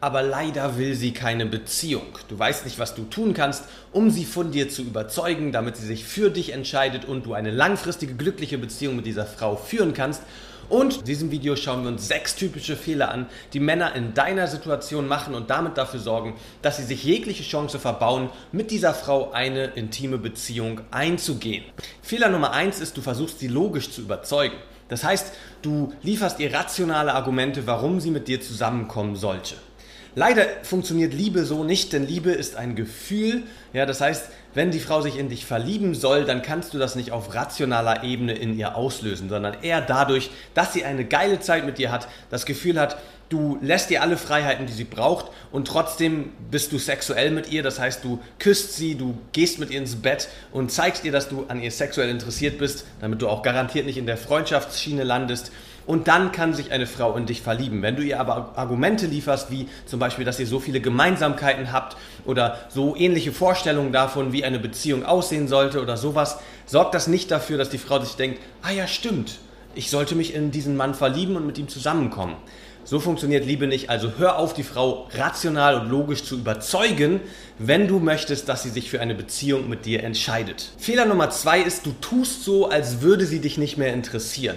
aber leider will sie keine Beziehung. Du weißt nicht, was du tun kannst, um sie von dir zu überzeugen, damit sie sich für dich entscheidet und du eine langfristige glückliche Beziehung mit dieser Frau führen kannst. Und in diesem Video schauen wir uns sechs typische Fehler an, die Männer in deiner Situation machen und damit dafür sorgen, dass sie sich jegliche Chance verbauen, mit dieser Frau eine intime Beziehung einzugehen. Fehler Nummer eins ist, du versuchst sie logisch zu überzeugen. Das heißt, du lieferst ihr rationale Argumente, warum sie mit dir zusammenkommen sollte. Leider funktioniert Liebe so nicht, denn Liebe ist ein Gefühl. Ja, das heißt, wenn die Frau sich in dich verlieben soll, dann kannst du das nicht auf rationaler Ebene in ihr auslösen, sondern eher dadurch, dass sie eine geile Zeit mit dir hat, das Gefühl hat, du lässt ihr alle Freiheiten, die sie braucht und trotzdem bist du sexuell mit ihr. Das heißt, du küsst sie, du gehst mit ihr ins Bett und zeigst ihr, dass du an ihr sexuell interessiert bist, damit du auch garantiert nicht in der Freundschaftsschiene landest und dann kann sich eine Frau in dich verlieben. Wenn du ihr aber Argumente lieferst, wie zum Beispiel, dass ihr so viele Gemeinsamkeiten habt oder so ähnliche Vorstellungen davon, wie eine Beziehung aussehen sollte oder sowas, sorgt das nicht dafür, dass die Frau sich denkt, ah ja, stimmt, ich sollte mich in diesen Mann verlieben und mit ihm zusammenkommen. So funktioniert Liebe nicht. Also hör auf, die Frau rational und logisch zu überzeugen, wenn du möchtest, dass sie sich für eine Beziehung mit dir entscheidet. Fehler Nummer zwei ist, du tust so, als würde sie dich nicht mehr interessieren.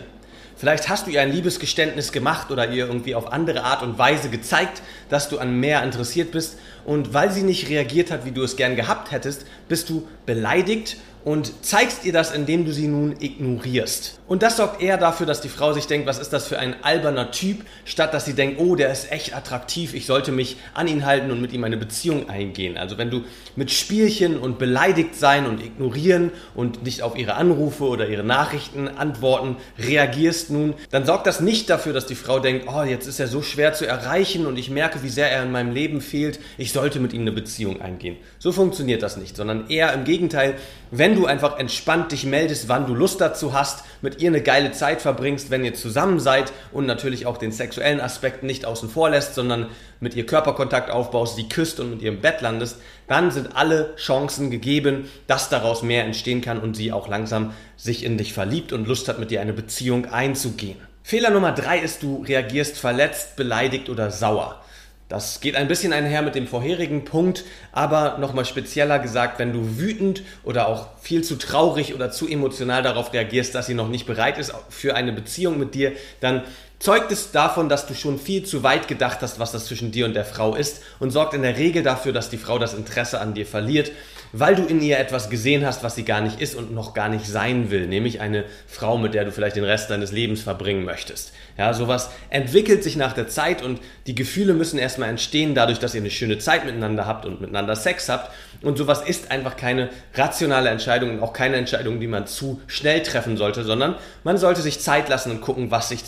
Vielleicht hast du ihr ein Liebesgeständnis gemacht oder ihr irgendwie auf andere Art und Weise gezeigt, dass du an mehr interessiert bist. Und weil sie nicht reagiert hat, wie du es gern gehabt hättest, bist du beleidigt und zeigst ihr das, indem du sie nun ignorierst. Und das sorgt eher dafür, dass die Frau sich denkt, was ist das für ein alberner Typ, statt dass sie denkt, oh, der ist echt attraktiv, ich sollte mich an ihn halten und mit ihm eine Beziehung eingehen. Also wenn du mit Spielchen und beleidigt sein und ignorieren und nicht auf ihre Anrufe oder ihre Nachrichten antworten reagierst nun, dann sorgt das nicht dafür, dass die Frau denkt, oh, jetzt ist er so schwer zu erreichen und ich merke, wie sehr er in meinem Leben fehlt, ich sollte mit ihm eine Beziehung eingehen. So funktioniert das nicht, sondern eher im Gegenteil, wenn du einfach entspannt dich meldest, wann du Lust dazu hast, mit ihr eine geile Zeit verbringst, wenn ihr zusammen seid und natürlich auch den sexuellen Aspekt nicht außen vor lässt, sondern mit ihr Körperkontakt aufbaust, sie küsst und mit ihr im Bett landest, dann sind alle Chancen gegeben, dass daraus mehr entstehen kann und sie auch langsam sich in dich verliebt und Lust hat, mit dir eine Beziehung einzugehen. Fehler Nummer drei ist, du reagierst verletzt, beleidigt oder sauer. Das geht ein bisschen einher mit dem vorherigen Punkt, aber nochmal spezieller gesagt, wenn du wütend oder auch viel zu traurig oder zu emotional darauf reagierst, dass sie noch nicht bereit ist für eine Beziehung mit dir, dann zeugt es davon, dass du schon viel zu weit gedacht hast, was das zwischen dir und der Frau ist und sorgt in der Regel dafür, dass die Frau das Interesse an dir verliert weil du in ihr etwas gesehen hast, was sie gar nicht ist und noch gar nicht sein will, nämlich eine Frau, mit der du vielleicht den Rest deines Lebens verbringen möchtest. Ja, sowas entwickelt sich nach der Zeit und die Gefühle müssen erstmal entstehen, dadurch, dass ihr eine schöne Zeit miteinander habt und miteinander Sex habt. Und sowas ist einfach keine rationale Entscheidung und auch keine Entscheidung, die man zu schnell treffen sollte, sondern man sollte sich Zeit lassen und gucken, was sich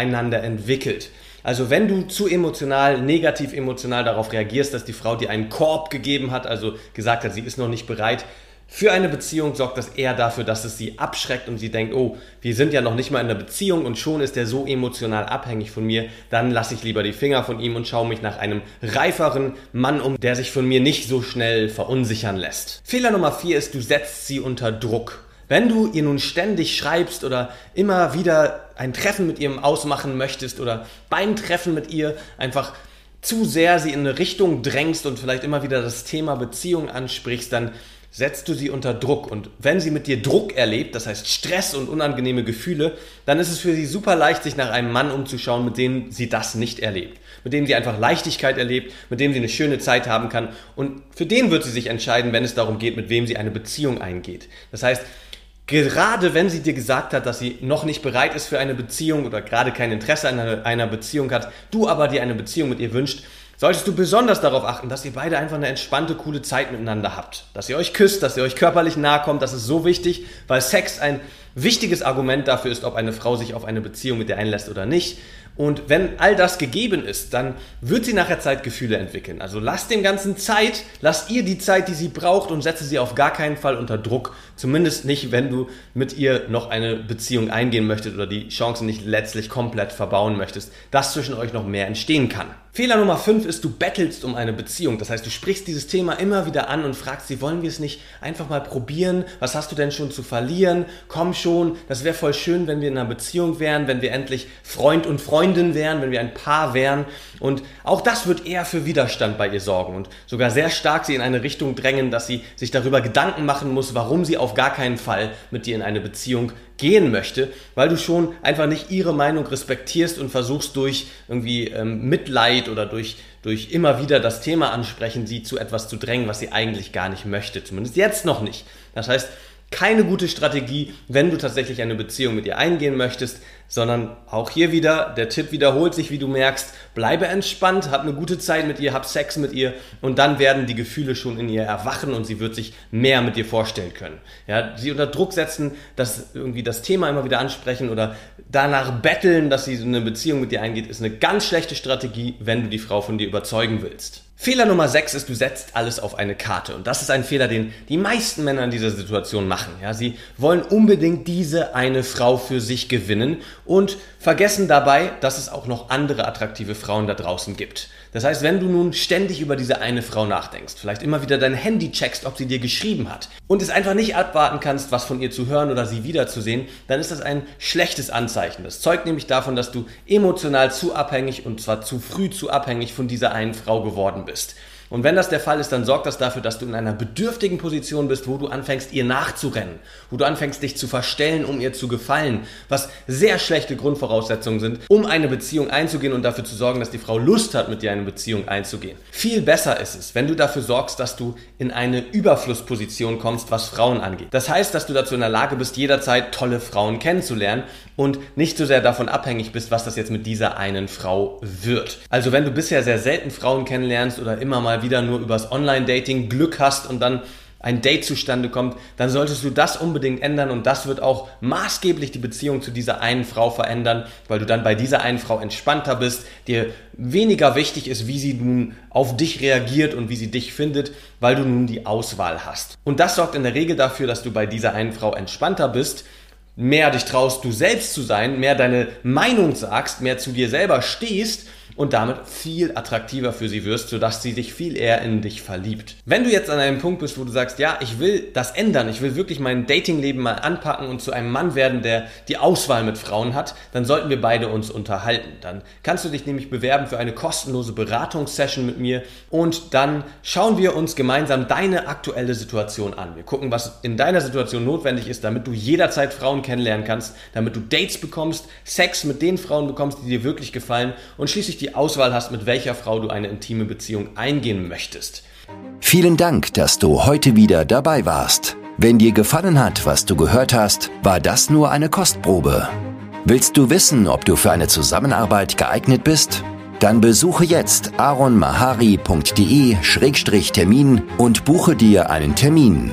zwischeneinander entwickelt. Also wenn du zu emotional, negativ emotional darauf reagierst, dass die Frau dir einen Korb gegeben hat, also gesagt hat, sie ist noch nicht bereit für eine Beziehung, sorgt das eher dafür, dass es sie abschreckt und sie denkt, oh, wir sind ja noch nicht mal in einer Beziehung und schon ist er so emotional abhängig von mir, dann lasse ich lieber die Finger von ihm und schaue mich nach einem reiferen Mann um, der sich von mir nicht so schnell verunsichern lässt. Fehler Nummer vier ist, du setzt sie unter Druck. Wenn du ihr nun ständig schreibst oder immer wieder ein Treffen mit ihr ausmachen möchtest oder beim Treffen mit ihr einfach zu sehr sie in eine Richtung drängst und vielleicht immer wieder das Thema Beziehung ansprichst, dann setzt du sie unter Druck. Und wenn sie mit dir Druck erlebt, das heißt Stress und unangenehme Gefühle, dann ist es für sie super leicht, sich nach einem Mann umzuschauen, mit dem sie das nicht erlebt. Mit dem sie einfach Leichtigkeit erlebt, mit dem sie eine schöne Zeit haben kann. Und für den wird sie sich entscheiden, wenn es darum geht, mit wem sie eine Beziehung eingeht. Das heißt, gerade wenn sie dir gesagt hat, dass sie noch nicht bereit ist für eine Beziehung oder gerade kein Interesse an einer Beziehung hat, du aber dir eine Beziehung mit ihr wünscht, solltest du besonders darauf achten, dass ihr beide einfach eine entspannte, coole Zeit miteinander habt. Dass ihr euch küsst, dass ihr euch körperlich nahe kommt, das ist so wichtig, weil Sex ein wichtiges Argument dafür ist, ob eine Frau sich auf eine Beziehung mit dir einlässt oder nicht. Und wenn all das gegeben ist, dann wird sie nachher Zeit Gefühle entwickeln. Also lasst dem Ganzen Zeit, lasst ihr die Zeit, die sie braucht und setze sie auf gar keinen Fall unter Druck. Zumindest nicht, wenn du mit ihr noch eine Beziehung eingehen möchtest oder die Chancen nicht letztlich komplett verbauen möchtest, dass zwischen euch noch mehr entstehen kann. Fehler Nummer 5 ist, du bettelst um eine Beziehung. Das heißt, du sprichst dieses Thema immer wieder an und fragst sie, wollen wir es nicht einfach mal probieren? Was hast du denn schon zu verlieren? Komm schon, das wäre voll schön, wenn wir in einer Beziehung wären, wenn wir endlich Freund und Freundin wären, wenn wir ein Paar wären. Und auch das wird eher für Widerstand bei ihr sorgen und sogar sehr stark sie in eine Richtung drängen, dass sie sich darüber Gedanken machen muss, warum sie auf gar keinen Fall mit dir in eine Beziehung gehen möchte, weil du schon einfach nicht ihre Meinung respektierst und versuchst durch irgendwie ähm, Mitleid oder durch, durch immer wieder das Thema ansprechen, sie zu etwas zu drängen, was sie eigentlich gar nicht möchte. Zumindest jetzt noch nicht. Das heißt, keine gute Strategie, wenn du tatsächlich eine Beziehung mit ihr eingehen möchtest, sondern auch hier wieder, der Tipp wiederholt sich, wie du merkst, bleibe entspannt, hab eine gute Zeit mit ihr, hab Sex mit ihr und dann werden die Gefühle schon in ihr erwachen und sie wird sich mehr mit dir vorstellen können. Ja, sie unter Druck setzen, dass irgendwie das Thema immer wieder ansprechen oder danach betteln, dass sie so eine Beziehung mit dir eingeht, ist eine ganz schlechte Strategie, wenn du die Frau von dir überzeugen willst. Fehler Nummer 6 ist, du setzt alles auf eine Karte. Und das ist ein Fehler, den die meisten Männer in dieser Situation machen. Ja, sie wollen unbedingt diese eine Frau für sich gewinnen und vergessen dabei, dass es auch noch andere attraktive Frauen da draußen gibt. Das heißt, wenn du nun ständig über diese eine Frau nachdenkst, vielleicht immer wieder dein Handy checkst, ob sie dir geschrieben hat und es einfach nicht abwarten kannst, was von ihr zu hören oder sie wiederzusehen, dann ist das ein schlechtes Anzeichen. Das zeugt nämlich davon, dass du emotional zu abhängig und zwar zu früh zu abhängig von dieser einen Frau geworden bist. harvest Und wenn das der Fall ist, dann sorgt das dafür, dass du in einer bedürftigen Position bist, wo du anfängst, ihr nachzurennen, wo du anfängst, dich zu verstellen, um ihr zu gefallen, was sehr schlechte Grundvoraussetzungen sind, um eine Beziehung einzugehen und dafür zu sorgen, dass die Frau Lust hat, mit dir eine Beziehung einzugehen. Viel besser ist es, wenn du dafür sorgst, dass du in eine Überflussposition kommst, was Frauen angeht. Das heißt, dass du dazu in der Lage bist, jederzeit tolle Frauen kennenzulernen und nicht so sehr davon abhängig bist, was das jetzt mit dieser einen Frau wird. Also wenn du bisher sehr selten Frauen kennenlernst oder immer mal wieder nur übers Online-Dating Glück hast und dann ein Date zustande kommt, dann solltest du das unbedingt ändern und das wird auch maßgeblich die Beziehung zu dieser einen Frau verändern, weil du dann bei dieser einen Frau entspannter bist, dir weniger wichtig ist, wie sie nun auf dich reagiert und wie sie dich findet, weil du nun die Auswahl hast. Und das sorgt in der Regel dafür, dass du bei dieser einen Frau entspannter bist, mehr dich traust, du selbst zu sein, mehr deine Meinung sagst, mehr zu dir selber stehst und damit viel attraktiver für sie wirst, sodass sie sich viel eher in dich verliebt. Wenn du jetzt an einem Punkt bist, wo du sagst, ja, ich will das ändern, ich will wirklich mein Datingleben mal anpacken und zu einem Mann werden, der die Auswahl mit Frauen hat, dann sollten wir beide uns unterhalten. Dann kannst du dich nämlich bewerben für eine kostenlose Beratungssession mit mir und dann schauen wir uns gemeinsam deine aktuelle Situation an. Wir gucken, was in deiner Situation notwendig ist, damit du jederzeit Frauen kennenlernen kannst, damit du Dates bekommst, Sex mit den Frauen bekommst, die dir wirklich gefallen und schließlich Auswahl hast, mit welcher Frau du eine intime Beziehung eingehen möchtest. Vielen Dank, dass du heute wieder dabei warst. Wenn dir gefallen hat, was du gehört hast, war das nur eine Kostprobe. Willst du wissen, ob du für eine Zusammenarbeit geeignet bist? Dann besuche jetzt aronmahari.de-termin und buche dir einen Termin.